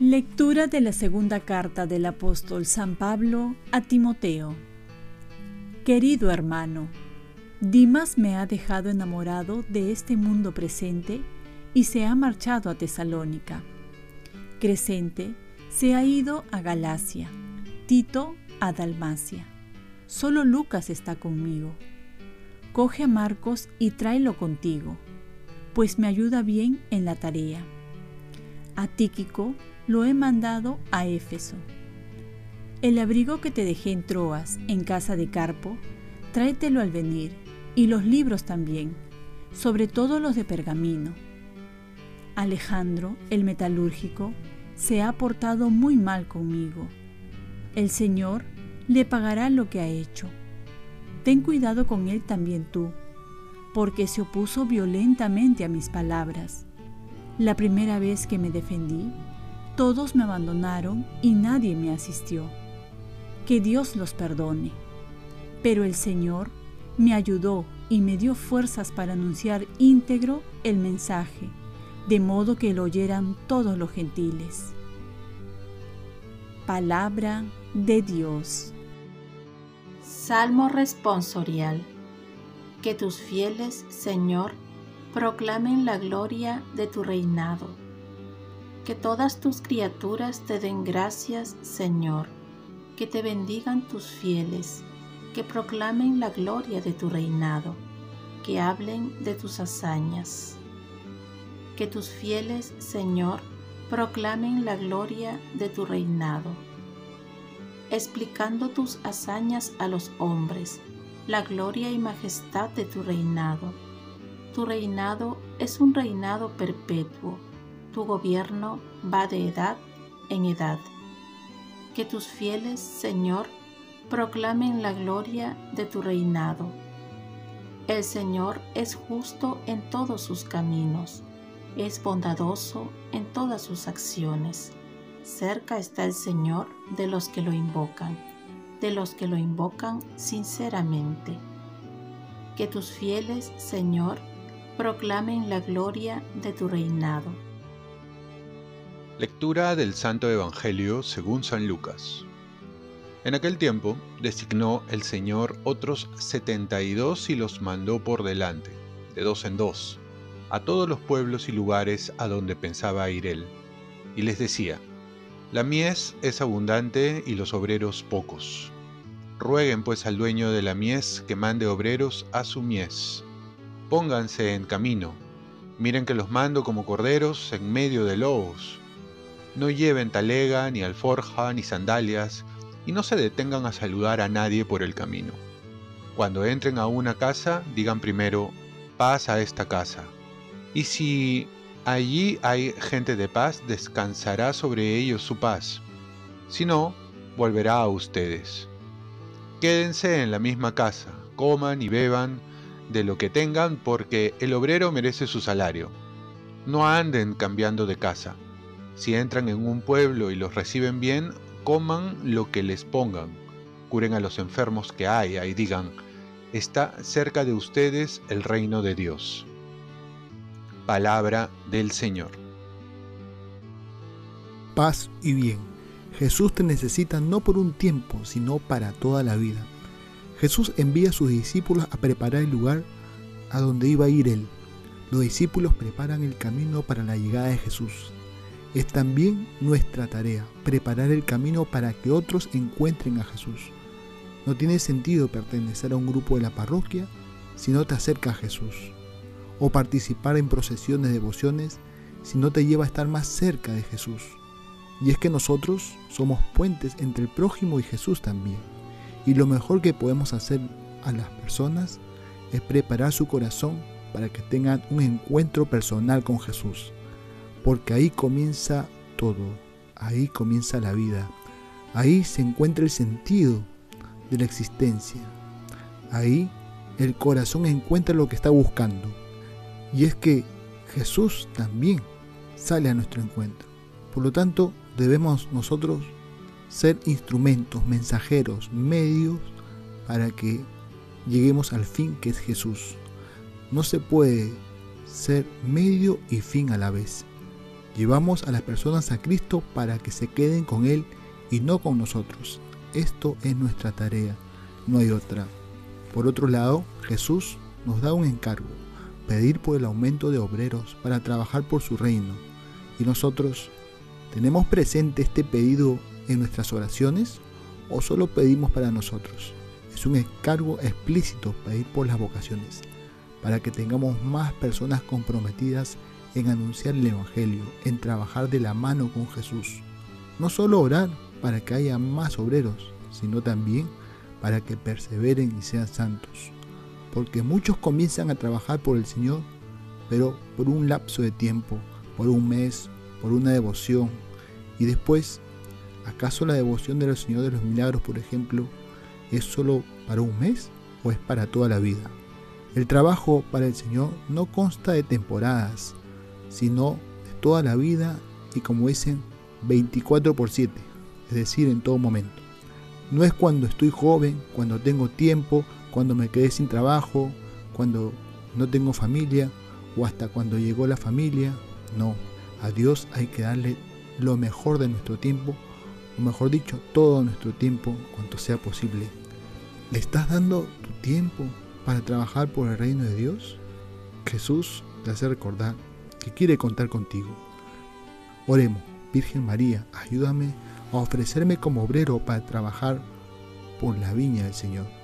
Lectura de la segunda carta del apóstol San Pablo a Timoteo. Querido hermano, Dimas me ha dejado enamorado de este mundo presente y se ha marchado a Tesalónica. Crescente se ha ido a Galacia, Tito a Dalmacia. Solo Lucas está conmigo. Coge a Marcos y tráelo contigo, pues me ayuda bien en la tarea. A Tíquico lo he mandado a Éfeso. El abrigo que te dejé en Troas, en casa de Carpo, tráetelo al venir, y los libros también, sobre todo los de pergamino. Alejandro, el metalúrgico, se ha portado muy mal conmigo. El Señor le pagará lo que ha hecho. Ten cuidado con él también tú, porque se opuso violentamente a mis palabras. La primera vez que me defendí, todos me abandonaron y nadie me asistió. Que Dios los perdone. Pero el Señor me ayudó y me dio fuerzas para anunciar íntegro el mensaje, de modo que lo oyeran todos los gentiles. Palabra de Dios. Salmo responsorial. Que tus fieles, Señor, proclamen la gloria de tu reinado que todas tus criaturas te den gracias, Señor, que te bendigan tus fieles, que proclamen la gloria de tu reinado, que hablen de tus hazañas. Que tus fieles, Señor, proclamen la gloria de tu reinado, explicando tus hazañas a los hombres, la gloria y majestad de tu reinado. Tu reinado es un reinado perpetuo tu gobierno va de edad en edad. Que tus fieles, Señor, proclamen la gloria de tu reinado. El Señor es justo en todos sus caminos, es bondadoso en todas sus acciones. Cerca está el Señor de los que lo invocan, de los que lo invocan sinceramente. Que tus fieles, Señor, proclamen la gloria de tu reinado. Lectura del Santo Evangelio según San Lucas. En aquel tiempo designó el Señor otros setenta y dos y los mandó por delante, de dos en dos, a todos los pueblos y lugares a donde pensaba ir él, y les decía, La mies es abundante y los obreros pocos. Rueguen pues al dueño de la mies que mande obreros a su mies. Pónganse en camino, miren que los mando como corderos en medio de lobos no lleven talega, ni alforja, ni sandalias, y no se detengan a saludar a nadie por el camino. Cuando entren a una casa, digan primero, paz a esta casa. Y si allí hay gente de paz, descansará sobre ellos su paz. Si no, volverá a ustedes. Quédense en la misma casa, coman y beban de lo que tengan, porque el obrero merece su salario. No anden cambiando de casa si entran en un pueblo y los reciben bien, coman lo que les pongan, curen a los enfermos que haya y digan, está cerca de ustedes el reino de Dios. Palabra del Señor. Paz y bien. Jesús te necesita no por un tiempo, sino para toda la vida. Jesús envía a sus discípulos a preparar el lugar a donde iba a ir Él. Los discípulos preparan el camino para la llegada de Jesús. Es también nuestra tarea preparar el camino para que otros encuentren a Jesús. No tiene sentido pertenecer a un grupo de la parroquia si no te acerca a Jesús, o participar en procesiones de devociones si no te lleva a estar más cerca de Jesús. Y es que nosotros somos puentes entre el prójimo y Jesús también. Y lo mejor que podemos hacer a las personas es preparar su corazón para que tengan un encuentro personal con Jesús porque ahí comienza todo, ahí comienza la vida, ahí se encuentra el sentido de la existencia, ahí el corazón encuentra lo que está buscando. Y es que Jesús también sale a nuestro encuentro. Por lo tanto, debemos nosotros ser instrumentos, mensajeros, medios para que lleguemos al fin que es Jesús. No se puede ser medio y fin a la vez. Llevamos a las personas a Cristo para que se queden con Él y no con nosotros. Esto es nuestra tarea, no hay otra. Por otro lado, Jesús nos da un encargo, pedir por el aumento de obreros para trabajar por su reino. Y nosotros, ¿tenemos presente este pedido en nuestras oraciones o solo pedimos para nosotros? Es un encargo explícito pedir por las vocaciones, para que tengamos más personas comprometidas en anunciar el Evangelio, en trabajar de la mano con Jesús. No solo orar para que haya más obreros, sino también para que perseveren y sean santos. Porque muchos comienzan a trabajar por el Señor, pero por un lapso de tiempo, por un mes, por una devoción. Y después, ¿acaso la devoción de los Señor de los Milagros, por ejemplo, es solo para un mes o es para toda la vida? El trabajo para el Señor no consta de temporadas, sino de toda la vida y como dicen, 24 por 7, es decir, en todo momento. No es cuando estoy joven, cuando tengo tiempo, cuando me quedé sin trabajo, cuando no tengo familia o hasta cuando llegó la familia. No, a Dios hay que darle lo mejor de nuestro tiempo, o mejor dicho, todo nuestro tiempo cuanto sea posible. ¿Le estás dando tu tiempo para trabajar por el reino de Dios? Jesús te hace recordar que quiere contar contigo. Oremos, Virgen María, ayúdame a ofrecerme como obrero para trabajar por la viña del Señor.